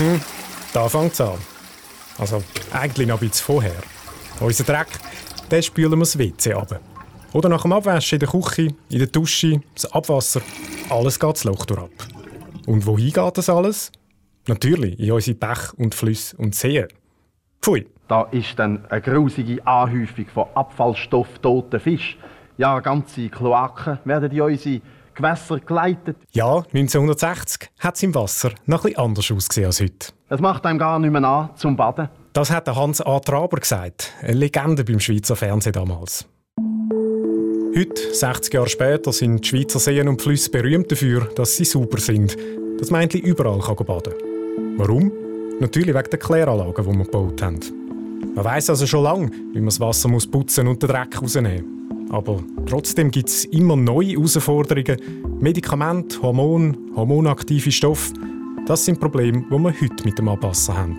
Mhm, da fängt es an. Also eigentlich noch ein bisschen vorher. Unser Dreck, den spülen wir das WC ab. Oder nach dem Abwaschen in der Küche, in der Dusche, das Abwasser, alles geht das Loch durch ab. Und wohin geht das alles? Natürlich in unsere Bäche und Flüsse und Seen. Pfui. Da ist dann eine grusige Anhäufung von Abfallstoff, toten Fisch. Ja, ganze Kloaken werden in unsere Gewässer geleitet. Ja, 1960 hat es im Wasser noch etwas anders ausgesehen als heute. Es macht einem gar nicht mehr an zum Baden. Das hat Hans A. Traber gesagt, eine Legende beim Schweizer Fernsehen damals. Heute, 60 Jahre später, sind die Schweizer Seen und Flüsse berühmt dafür, dass sie sauber sind, man endlich überall kann baden. Warum? Natürlich wegen der Kläranlagen, die wir gebaut haben. Man weiß also schon lange, wie man das Wasser muss putzen und den Dreck rausnehmen muss. Aber trotzdem gibt es immer neue Herausforderungen. Medikamente, Hormone, hormonaktive Stoffe. Das sind Probleme, die wir heute mit dem Abwasser haben.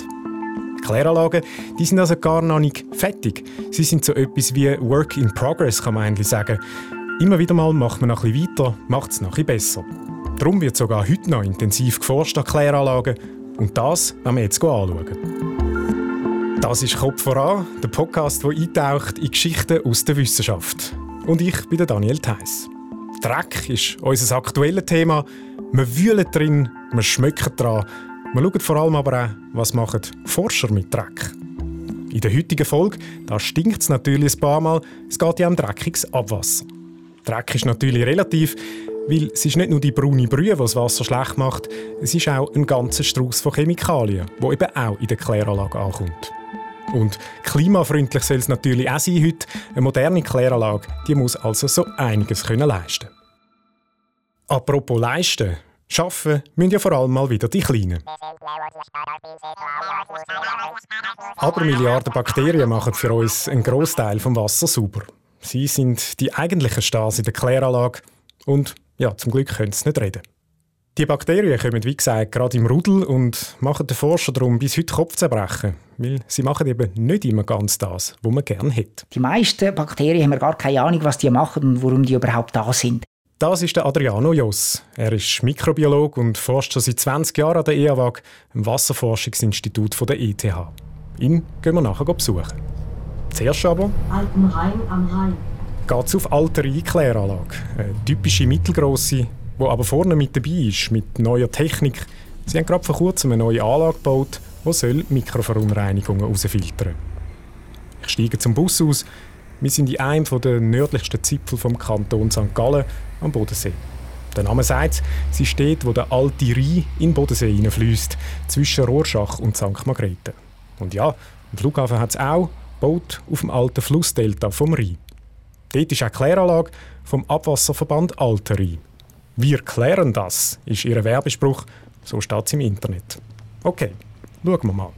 Kläranlagen die sind also gar noch nicht fertig. Sie sind so etwas wie Work in Progress, kann man eigentlich sagen. Immer wieder mal macht man noch ein weiter, macht es noch ein besser. Darum wird sogar heute noch intensiv geforscht an Kläranlagen. Und das werden wir jetzt anschauen. Das ist Kopf voran, der Podcast, der eintaucht in Geschichten aus der Wissenschaft. Und ich bin Daniel Theiss. Dreck ist unser aktuelles Thema. Wir wühlen drin, wir schmecken dran. Wir schauen vor allem aber auch, was machen Forscher mit Dreck. In der heutigen Folge stinkt es natürlich ein paar Mal. Es geht ja um dreckiges Abwasser. Dreck ist natürlich relativ, weil es ist nicht nur die braune Brühe, die das Wasser schlecht macht, es ist auch ein ganzer Strauß von Chemikalien, wo eben auch in der Kläranlage ankommt. Und klimafreundlich soll es natürlich auch sein heute. Eine moderne Kläranlage die muss also so einiges können leisten Apropos leisten. Schaffen müssen ja vor allem mal wieder die Kleinen. Aber Milliarden Bakterien machen für uns einen Großteil vom Wasser sauber. Sie sind die eigentlichen Stars in der Kläranlage und ja, zum Glück können sie nicht reden. Die Bakterien kommen, wie gesagt, gerade im Rudel und machen den Forscher darum bis heute Kopf zerbrechen, weil sie machen eben nicht immer ganz das, was man gerne hätte. Die meisten Bakterien haben wir gar keine Ahnung, was die machen und warum die überhaupt da sind. Das ist der Adriano Joss. Er ist Mikrobiologe und forscht schon seit 20 Jahren an der EAWAG, dem Wasserforschungsinstitut der ETH. Ihn gehen wir nachher besuchen. Zuerst aber... Altenrhein am Rhein. Geht es auf Alterei Kläranlage. Eine typische mittelgrosse, die aber vorne mit dabei ist, mit neuer Technik. Sie haben gerade vor kurzem eine neue Anlage gebaut, die Mikroverunreinigungen herausfiltern Ich steige zum Bus aus. Wir sind in einem der nördlichsten Zipfel vom Kanton St. Gallen am Bodensee. Der Name sagt, sie steht, wo der alte Rhein in den Bodensee hineinfließt, zwischen Rorschach und St. Margrethe. Und ja, am Flughafen hat es auch Boot auf dem alten Flussdelta vom Rhein. Dort ist auch Kläranlage vom Abwasserverband Alter Rhein. Wir klären das, ist ihr Werbespruch, so steht es im Internet. Okay, schauen wir mal.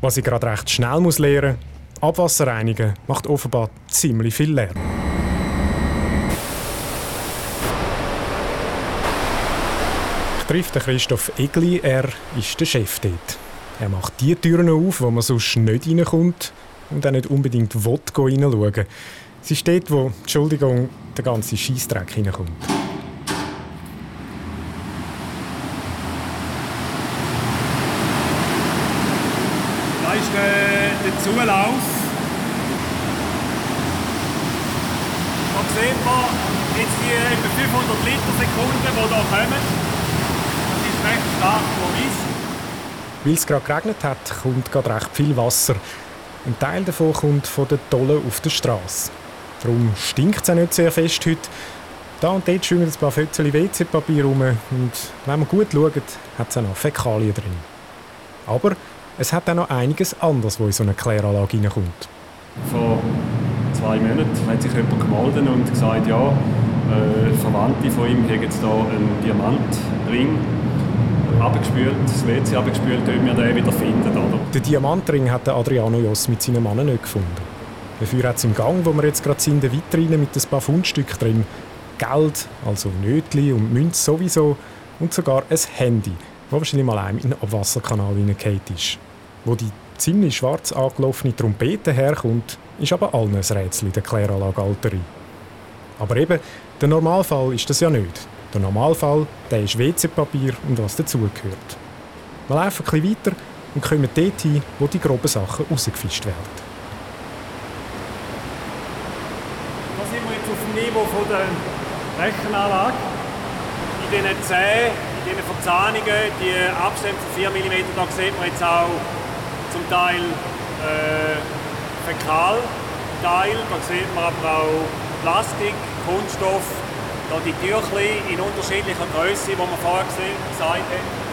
Was ich gerade recht schnell muss lernen, Abwasser reinigen macht offenbar ziemlich viel Lärm. trifft Christoph Egli. Er ist der Chef dort. Er macht die Türen auf, wo man sonst nicht reinkommt und auch nicht unbedingt will reinschauen. Ist dort, wo, Entschuldigung, der ganze Scheissdreck hineinkommt. Da ist der, der Zulauf. Da sieht man jetzt die etwa 500 Liter Sekunden, die hier kommen recht stark Weil es gerade geregnet hat, kommt gerade recht viel Wasser. Ein Teil davon kommt von den Tollen auf der Straße. Darum stinkt es auch nicht sehr fest heute. Da und dort schwimmen ein paar Fötzchen WC-Papier rum und wenn man gut schaut, hat es auch noch Fäkalien drin. Aber es hat auch noch einiges anderes, was in so eine Kläranlage reinkommt. Vor zwei Monaten hat sich jemand gemeldet und gesagt, ja, äh, Verwandte von ihm haben jetzt hier einen Diamantring abgespült, das WC abgespült, ob wir den wieder finden. Oder? Den Diamantring hat Adriano Joss mit seinen Mann nicht gefunden. Dafür hat es im Gang, wo wir jetzt gerade sind, eine Vitrine mit ein paar Fundstücken drin. Geld, also Nötli und Münze sowieso und sogar ein Handy, das wahrscheinlich mal einem in den Abwasserkanal hineingefallen ist. Wo die ziemlich schwarz angelaufene Trompete herkommt, ist aber allen ein Rätsel in der Kläranlage Alterei. Aber eben, der Normalfall ist das ja nicht. Der Normalfall der ist WC-Papier und was dazugehört. Wir laufen bisschen weiter und kommen dort hin, wo die groben Sachen rausgefischt werden. Da sind wir jetzt auf dem Niveau der Rechenanlage. In diesen Zähnen, in diesen Verzahnungen, die Abstände von 4 mm, da sieht man jetzt auch zum Teil äh, Fäkalteil, da sieht man aber auch Plastik, Kunststoff, da die Tüchli in unterschiedlicher Größe, die man vorher gesehen, gesagt haben.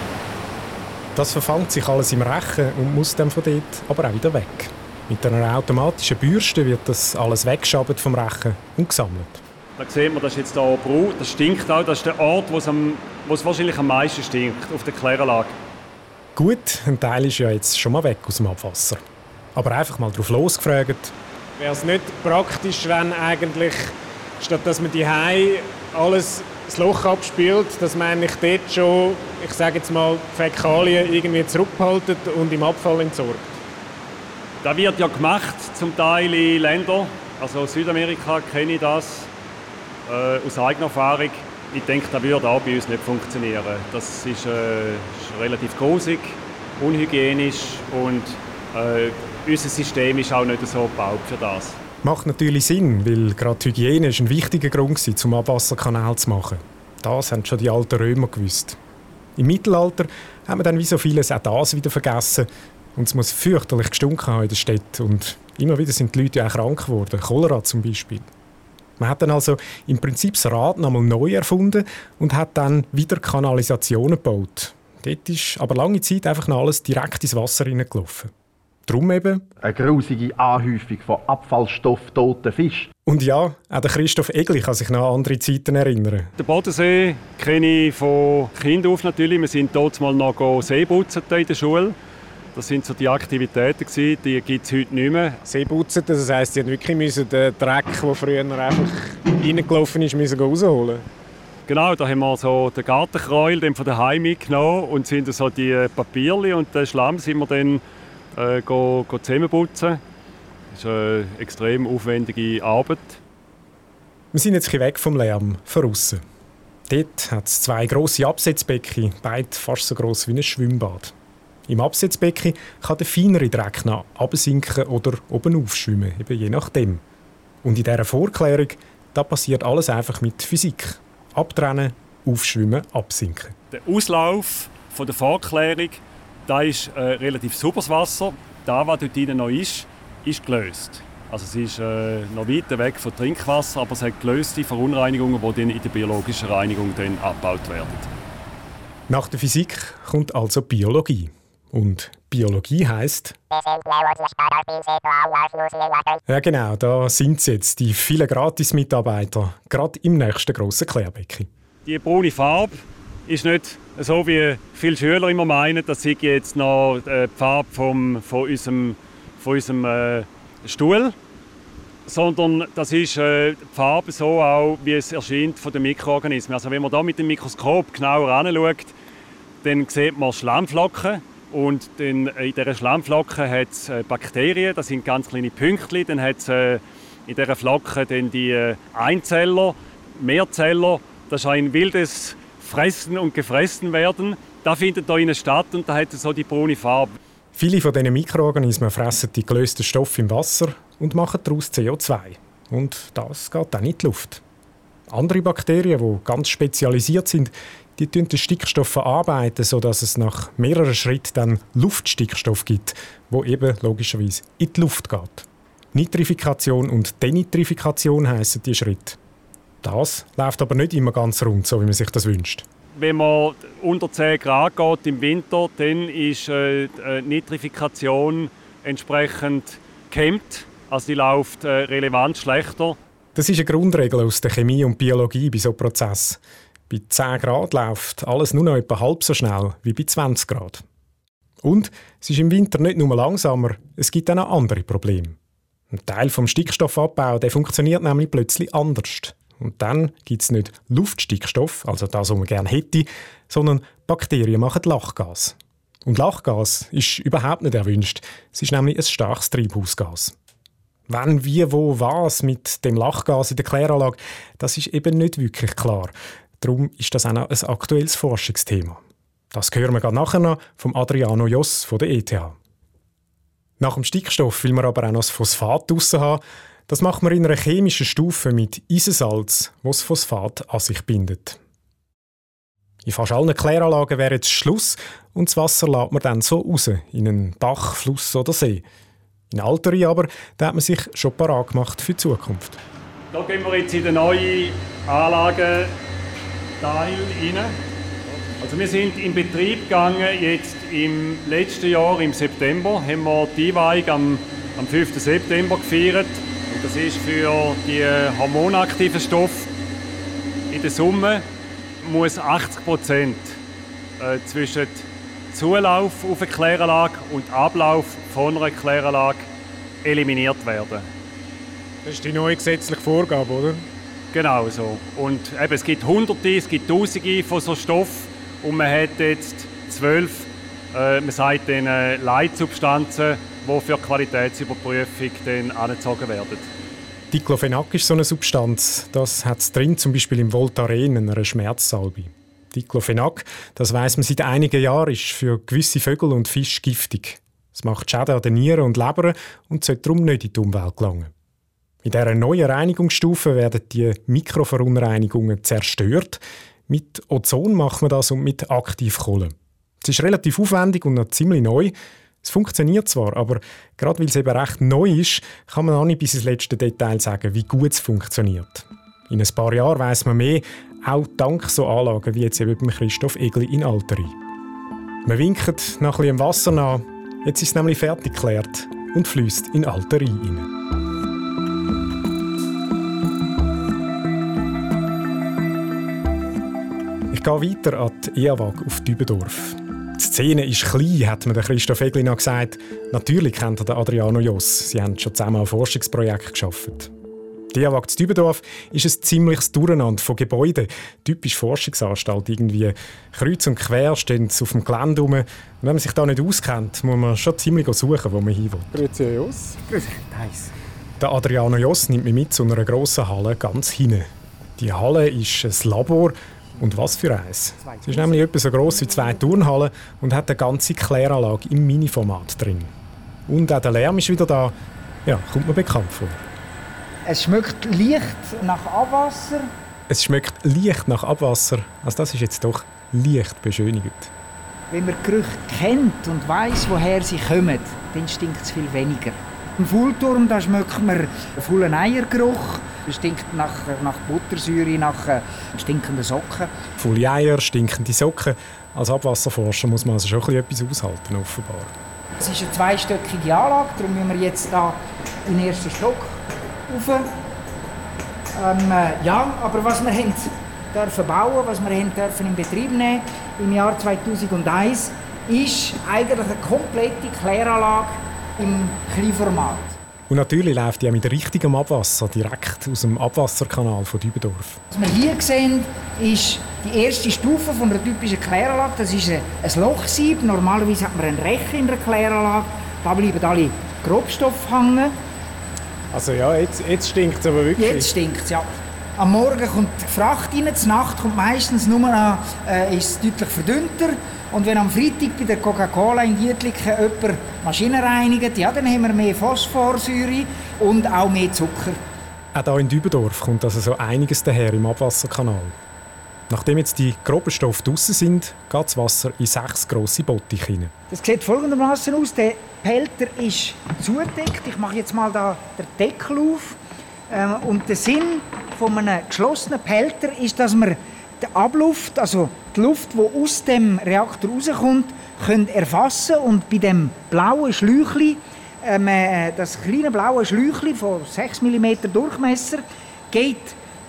Das verfangt sich alles im Rechen und muss dann von dort aber auch wieder weg. Mit einer automatischen Bürste wird das alles weggeschabt vom Rechen und gesammelt. Da sieht man, das ist jetzt hier braun, das stinkt auch, das ist der Ort, wo es, am, wo es wahrscheinlich am meisten stinkt, auf der Kläranlage. Gut, ein Teil ist ja jetzt schon mal weg aus dem Abwasser. Aber einfach mal drauf losgefragt. Wäre es nicht praktisch, wenn eigentlich, statt dass man die alles das Loch abspült, dass man eigentlich dort schon, ich sage jetzt mal, Fäkalien irgendwie zurückhaltet und im Abfall entsorgt? Das wird ja gemacht, zum Teil in Ländern, also Südamerika kenne ich das äh, aus eigener Erfahrung. Ich denke, das würde auch bei uns nicht funktionieren. Das ist, äh, ist relativ großig, unhygienisch und äh, unser System ist auch nicht so gebaut für das. Macht natürlich Sinn, weil gerade Hygiene ist ein wichtiger Grund war, um Abwasserkanal zu machen. Das haben schon die alten Römer gewusst. Im Mittelalter haben wir dann wie so vieles auch das wieder vergessen und es muss fürchterlich gestunken haben in der Stadt und immer wieder sind die Leute auch krank geworden, Cholera zum Beispiel. Man hat dann also im Prinzip das Rad nochmal neu erfunden und hat dann wieder Kanalisationen gebaut. Dort ist aber lange Zeit einfach noch alles direkt ins Wasser hineingelaufen. Drum eben. Eine grusige Anhäufung von Abfallstoff, toten Fisch. Und ja, auch der Christoph Egli kann sich noch an andere Zeiten erinnern. Den Bodensee kenne ich von Kind auf natürlich. Wir sind dort mal noch Seeputzen in der Schule. Das sind so die Aktivitäten, die gibt es heute nicht mehr. Seeputzen, das heisst, sie wirklich müssen den Dreck, der früher einfach reingelaufen ist, müssen rausholen Genau, da haben wir so den Gartenkreul von daheim mitgenommen und sind so die Papierli und den Schlamm sind wir dann äh, go, go zusammenputzen. Das ist eine extrem aufwendige Arbeit. Wir sind jetzt weg vom Lärm, von außen. Dort hat es zwei grosse Absetzbecken, beide fast so gross wie ein Schwimmbad. Im Absetzbecken kann der feinere Dreck noch absinken oder oben aufschwimmen, eben je nachdem. Und in dieser Vorklärung da passiert alles einfach mit Physik. Abtrennen, aufschwimmen, absinken. Der Auslauf von der Vorklärung da ist äh, relativ sauberes Wasser. Da, was dort noch ist, ist gelöst. Also es ist äh, noch weit weg von Trinkwasser, aber es hat gelöste Verunreinigungen, die dann in der biologischen Reinigung dann abgebaut werden. Nach der Physik kommt also Biologie. Und Biologie heißt. Ja, genau, da sind sie jetzt, die vielen Gratis-Mitarbeiter, gerade im nächsten grossen Klärbecken. Die braune Farbe ist nicht so wie viele Schüler immer meinen, das sei jetzt noch äh, die Farbe vom, von unserem, von unserem äh, Stuhl, sondern das ist äh, die Farbe so auch, wie es erscheint von den Mikroorganismen. Also wenn man da mit dem Mikroskop genauer anschaut, dann sieht man Schlammflocken und dann in dieser Schlammflocke hat es äh, Bakterien, das sind ganz kleine Pünktchen, dann hat es äh, in dieser Flocke dann die äh, Einzeller, Mehrzeller, das ist ein wildes fressen und gefressen werden. Da findet da innen statt und da hat es so die braune Farbe. Viele von diesen Mikroorganismen fressen die gelösten Stoffe im Wasser und machen daraus CO2. Und das geht dann in die Luft. Andere Bakterien, die ganz spezialisiert sind, die den Stickstoff verarbeiten, sodass es nach mehreren Schritten dann Luftstickstoff gibt, wo eben logischerweise in die Luft geht. Nitrifikation und Denitrifikation heißen die Schritte. Das läuft aber nicht immer ganz rund, so wie man sich das wünscht. Wenn man unter 10 Grad geht im Winter, dann ist äh, die Nitrifikation entsprechend gehemmt. Also die läuft äh, relevant schlechter. Das ist eine Grundregel aus der Chemie und Biologie bei so Prozess. Bei 10 Grad läuft alles nur noch etwa halb so schnell wie bei 20 Grad. Und es ist im Winter nicht nur langsamer, es gibt auch noch andere Probleme. Ein Teil vom Stickstoffabbau der funktioniert nämlich plötzlich anders. Und dann gibt es nicht Luftstickstoff, also das, was man gerne hätte, sondern Bakterien machen Lachgas. Und Lachgas ist überhaupt nicht erwünscht. Es ist nämlich ein starkes Treibhausgas. Wann, wie, wo, was mit dem Lachgas in der Kläranlage, das ist eben nicht wirklich klar. Darum ist das auch noch ein aktuelles Forschungsthema. Das hören wir gerade nachher noch vom Adriano Joss von der ETH. Nach dem Stickstoff will man aber auch noch das Phosphat draussen haben. Das macht man in einer chemischen Stufe mit Eisensalz, das Phosphat an sich bindet. In fast allen Kläranlagen wäre jetzt Schluss und das Wasser lädt man dann so raus, in einen Bach, Fluss oder See. In Alteri aber, da hat man sich schon parat gemacht für die Zukunft. Da gehen wir jetzt in den neuen Anlagenteil rein. Also wir sind in Betrieb gegangen jetzt im letzten Jahr, im September, haben wir die Einweihung am, am 5. September gefeiert. Und das ist für die hormonaktiven Stoffe in der Summe muss 80 Prozent äh, zwischen Zulauf auf eine Kläranlage und Ablauf von einer Kläranlage eliminiert werden. Das ist die neue gesetzliche Vorgabe, oder? Genau so. Und eben, es gibt Hunderte, es gibt Tausende von so Stoffen und man hat jetzt zwölf, äh, man sagt den Leitsubstanzen, die für Qualitätsüberprüfung dann angezogen werden. Diclofenac ist so eine Substanz. Das hat es drin, zum Beispiel im Voltaren, einer Schmerzsalbe. Diclofenac, das weiß man seit einigen Jahren, ist für gewisse Vögel und Fische giftig. Es macht Schäden an den Nieren und Leber und sollte darum nicht in die Umwelt gelangen. Mit dieser neuen Reinigungsstufe werden die Mikroverunreinigungen zerstört. Mit Ozon macht man das und mit Aktivkohle. Es ist relativ aufwendig und noch ziemlich neu. Es funktioniert zwar, aber gerade weil es eben recht neu ist, kann man auch nicht bis ins letzte Detail sagen, wie gut es funktioniert. In ein paar Jahren weiß man mehr, auch dank so Anlagen wie jetzt eben Christoph Egli in Alteri. Man winkt nach bisschen Wasser nach, jetzt ist es nämlich fertig geklärt und fließt in Alteri hinein. Ich gehe weiter an die EAWAG auf Dübendorf. Die Szene ist klein, hat mir Christoph Eglina gesagt. Natürlich kennt er Adriano Joss. Sie haben schon zusammen ein Forschungsprojekt geschaffen. Die EAWAG zu Dübendorf ist ein ziemliches Durcheinander von Gebäuden. Typisch Forschungsanstalt. Irgendwie kreuz und quer stehen sie auf dem Gelände rum. Und wenn man sich da nicht auskennt, muss man schon ziemlich suchen, wo man hin will. Grüezi Joss. Grüezi. Der Adriano Joss nimmt mich mit zu einer grossen Halle ganz hinten. Die Halle ist ein Labor und was für eins. Es ist nämlich etwa so gross wie zwei Turnhallen und hat eine ganze Kläranlage im Mini-Format drin. Und auch der Lärm ist wieder da. Ja, kommt mir bekannt vor. Es schmeckt leicht nach Abwasser. Es schmeckt leicht nach Abwasser. Also das ist jetzt doch leicht beschönigend. Wenn man Gerüche kennt und weiß, woher sie kommen, dann stinkt es viel weniger. Im Fullturm da schmeckt man vollen Eiergeruch. Es stinkt nach, nach Buttersäure, nach äh, stinkenden Socken. Volle Eier, stinkende Socken. Als Abwasserforscher muss man also schon etwas aushalten, offenbar. Es ist eine zweistöckige Anlage, darum müssen wir jetzt da in den ersten Stock rauf. Ähm, äh, ja, aber was wir haben dürfen bauen, was wir haben dürfen in Betrieb nehmen im Jahr 2001, ist eigentlich eine komplette Kläranlage im Kleinformat. Und natürlich läuft die auch mit richtigem Abwasser direkt aus dem Abwasserkanal von Dübendorf. Was wir hier sehen, ist die erste Stufe von einer typischen Kläranlage. Das ist ein Lochsieb. Normalerweise hat man einen Rechen in der Kläranlage. Da bleiben alle Grobstoffe hängen. Also ja, jetzt, jetzt stinkt es aber wirklich. Jetzt stinkt es, ja. Am Morgen kommt die Fracht rein, zur Nacht kommt meistens nur noch, äh, ist es deutlich verdünnter. Und wenn am Freitag bei der Coca-Cola in Dietliken jemand Maschinen reinigt, ja, dann haben wir mehr Phosphorsäure und auch mehr Zucker. Auch hier in Dübendorf kommt also so einiges daher im Abwasserkanal. Nachdem jetzt die groben Stoffe draußen sind, geht das Wasser in sechs grosse Bottiche hinein. Das sieht folgendermaßen aus. Der Pelter ist zugedeckt. Ich mache jetzt mal da den Deckel auf. Ähm, und der Sinn von einem geschlossenen Pelter ist, dass man die Abluft, also die Luft, die aus dem Reaktor rauskommt, können erfassen und bei dem blauen Schläuchli, ähm, äh, das kleine blaue Schläuchli von 6 mm Durchmesser, geht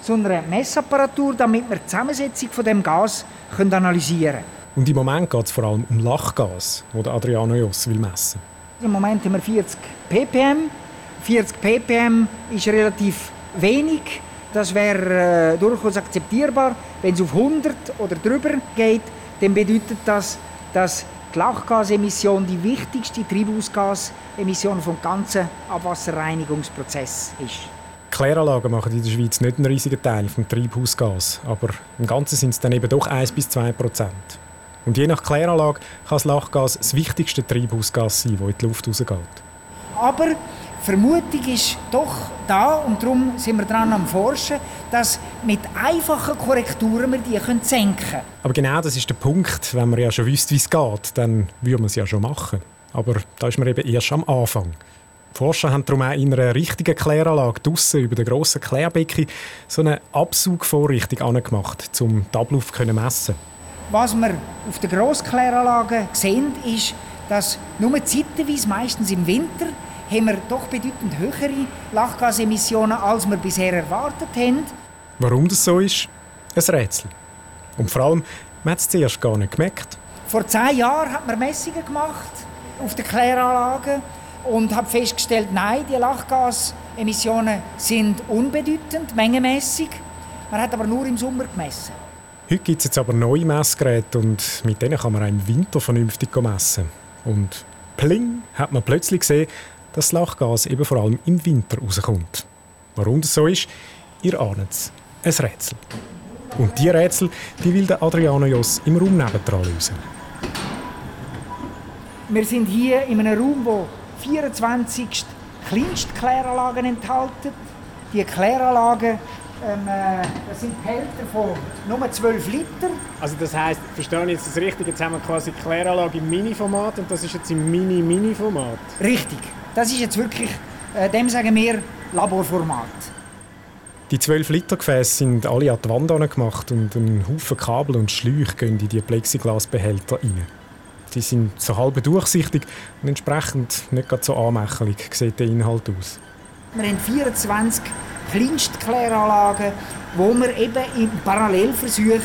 zu einer Messapparatur, damit wir die Zusammensetzung von dem Gas können analysieren können. Und im Moment geht es vor allem um Lachgas, das Adriano Joss will messen. Im Moment haben wir 40 ppm. 40 ppm ist relativ wenig. Das wäre äh, durchaus akzeptierbar. Wenn es auf 100 oder drüber geht, dann bedeutet das, dass die Lachgasemission die wichtigste Treibhausgasemission vom ganzen Abwasserreinigungsprozess ist. Kläranlagen machen in der Schweiz nicht einen riesigen Teil vom Treibhausgas, aber im Ganzen sind es dann eben doch 1 bis 2 Prozent. Und je nach Kläranlage kann das Lachgas das wichtigste Treibhausgas sein, das in die Luft rausgeht. Aber Vermutung ist doch da und darum sind wir dran am Forschen, dass mit einfachen Korrekturen wir die senken können. Aber genau das ist der Punkt. Wenn man ja schon wüsste, wie es geht, dann würde man es ja schon machen. Aber da ist man eben erst am Anfang. Die Forscher haben darum auch in einer richtigen Kläranlage draussen über den grossen Klärbecken so eine Absaugvorrichtung angemacht, um den Ablauf zu messen. Was wir auf den Grosskläranlagen sehen, ist, dass nur zeitweise, meistens im Winter, haben wir doch bedeutend höhere Lachgasemissionen, als wir bisher erwartet haben. Warum das so ist? Ein Rätsel. Und vor allem, man hat es zuerst gar nicht gemerkt. Vor zehn Jahren hat man Messungen gemacht auf den Kläranlagen und hat festgestellt, nein, die Lachgasemissionen sind unbedeutend, mengenmäßig. Man hat aber nur im Sommer gemessen. Heute gibt es jetzt aber neue Messgeräte und mit denen kann man auch im Winter vernünftig messen. Und pling, hat man plötzlich gesehen, dass das Lachgas eben vor allem im Winter rauskommt. Warum das so ist, ihr ahnt es. Ein Rätsel. Und diese Rätsel die will der Adriano Joss im Raum nebendran lösen. Wir sind hier in einem Raum, wo 24 Kleinstkläranlagen enthalten. Die Kläranlagen ähm, äh, das sind Behälter von nur 12 Liter. Also das heisst, verstehe ich jetzt das richtig, jetzt haben wir quasi Kläranlage im Mini-Format und das ist jetzt im Mini-Mini-Format? Richtig. Das ist jetzt wirklich, äh, dem sagen wir, Laborformat. Die 12 Liter Gefäße sind alle an die Wand gemacht und ein Haufen Kabel und Schläuche gehen in die Plexiglasbehälter rein. Die sind so halb durchsichtig und entsprechend nicht ganz so anmächelig sieht der Inhalt aus. Wir haben 24 Kleinstkläranlagen, wo wir eben im Parallelversuch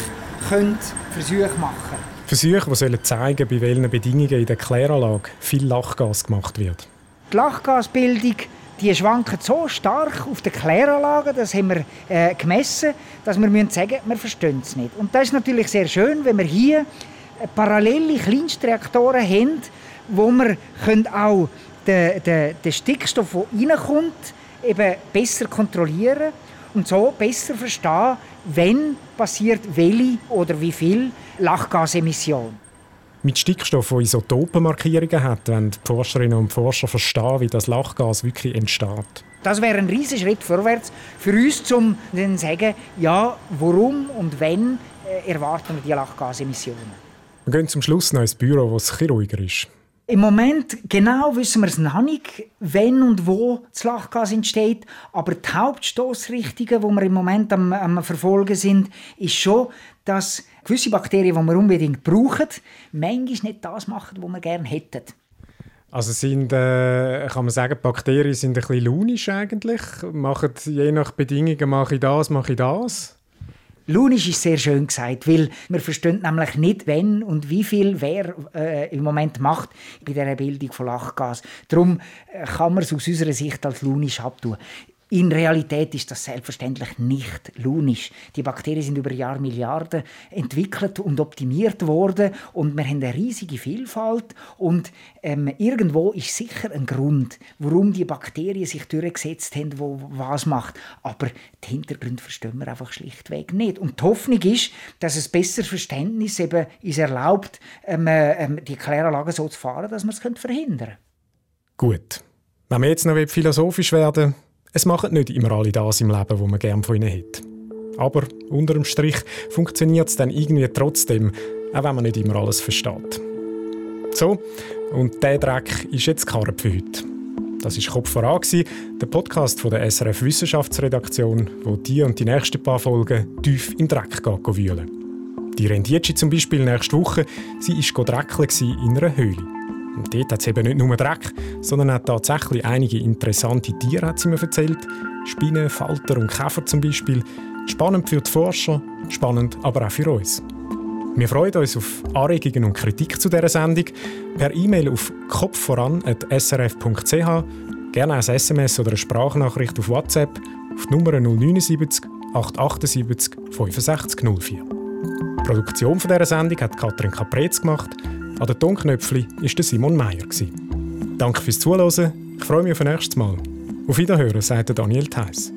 können Versuche machen können. Versuche, die zeigen bei welchen Bedingungen in der Kläranlage viel Lachgas gemacht wird. Die Lachgasbildung die schwanken so stark auf den Kläranlagen, das haben wir äh, gemessen, dass wir müssen wir verstehen es nicht. Und das ist natürlich sehr schön, wenn wir hier äh, parallele Kleinstreaktoren haben, wo wir können auch den, den, den Stickstoff, der reinkommt, eben besser kontrollieren und so besser verstehen, wenn passiert welche oder wie viel Lachgasemission. Mit Stickstoff, der Isotopenmarkierungen hat, wenn die Forscherinnen und Forscher verstehen, wie das Lachgas wirklich entsteht. Das wäre ein riesiger Schritt vorwärts für uns, um zu sagen, ja, warum und wenn äh, erwarten wir die Lachgasemissionen. Wir gehen zum Schluss noch ins Büro, wo ein ruhiger ist. Im Moment genau wissen wir es noch nicht, wenn und wo das Lachgas entsteht. Aber die Hauptstoßrichtungen, die wir im Moment am, am Verfolgen sind, ist schon, dass gewisse Bakterien, die wir unbedingt brauchen, manchmal nicht das machen, was wir gerne hätten. Also sind, äh, kann man sagen, Bakterien sind ein bisschen launisch eigentlich? Machen, je nach Bedingungen mache ich das, mache ich das? Lunisch ist sehr schön gesagt, weil wir verstehen nämlich nicht, wenn und wie viel wer äh, im Moment macht bei der Bildung von Lachgas. Darum äh, kann man es aus unserer Sicht als lunisch abtun. In Realität ist das selbstverständlich nicht lunisch. Die Bakterien sind über Jahre Milliarden entwickelt und optimiert worden und wir haben eine riesige Vielfalt und ähm, irgendwo ist sicher ein Grund, warum die Bakterien sich durchgesetzt haben, wo was macht. Aber die Hintergründe verstehen wir einfach schlichtweg nicht. Und die Hoffnung ist, dass ein besseres Verständnis eben uns erlaubt, ähm, ähm, die Kläranlagen so zu fahren, dass wir es verhindern können. Gut. Wenn wir jetzt noch philosophisch werden es machen nicht immer alle das im Leben, wo man gerne von ihnen hat. Aber unter dem Strich funktioniert es dann irgendwie trotzdem, auch wenn man nicht immer alles versteht. So, und der Dreck ist jetzt Karre für heute. Das war Kopf voran, der Podcast von der SRF Wissenschaftsredaktion, wo die und die nächsten paar Folgen tief im Dreck wühlen. Die Rendietschi zum Beispiel nächste Woche, sie war in einer Höhle. Und dort hat es eben nicht nur Dreck, sondern auch tatsächlich einige interessante Tiere, hat sie mir erzählt. Spinnen, Falter und Käfer zum Beispiel. Spannend für die Forscher, spannend aber auch für uns. Wir freuen uns auf Anregungen und Kritik zu dieser Sendung per E-Mail auf kopfvoran.srf.ch, gerne als SMS oder eine Sprachnachricht auf WhatsApp auf die Nummer 079 878 6504. Die Produktion dieser Sendung hat Katrin Caprez gemacht. An den Tonknöpfchen war Simon Meyer. Danke fürs Zuhören. Ich freue mich auf ein nächstes Mal. Auf Wiederhören, sagt Daniel Theiss.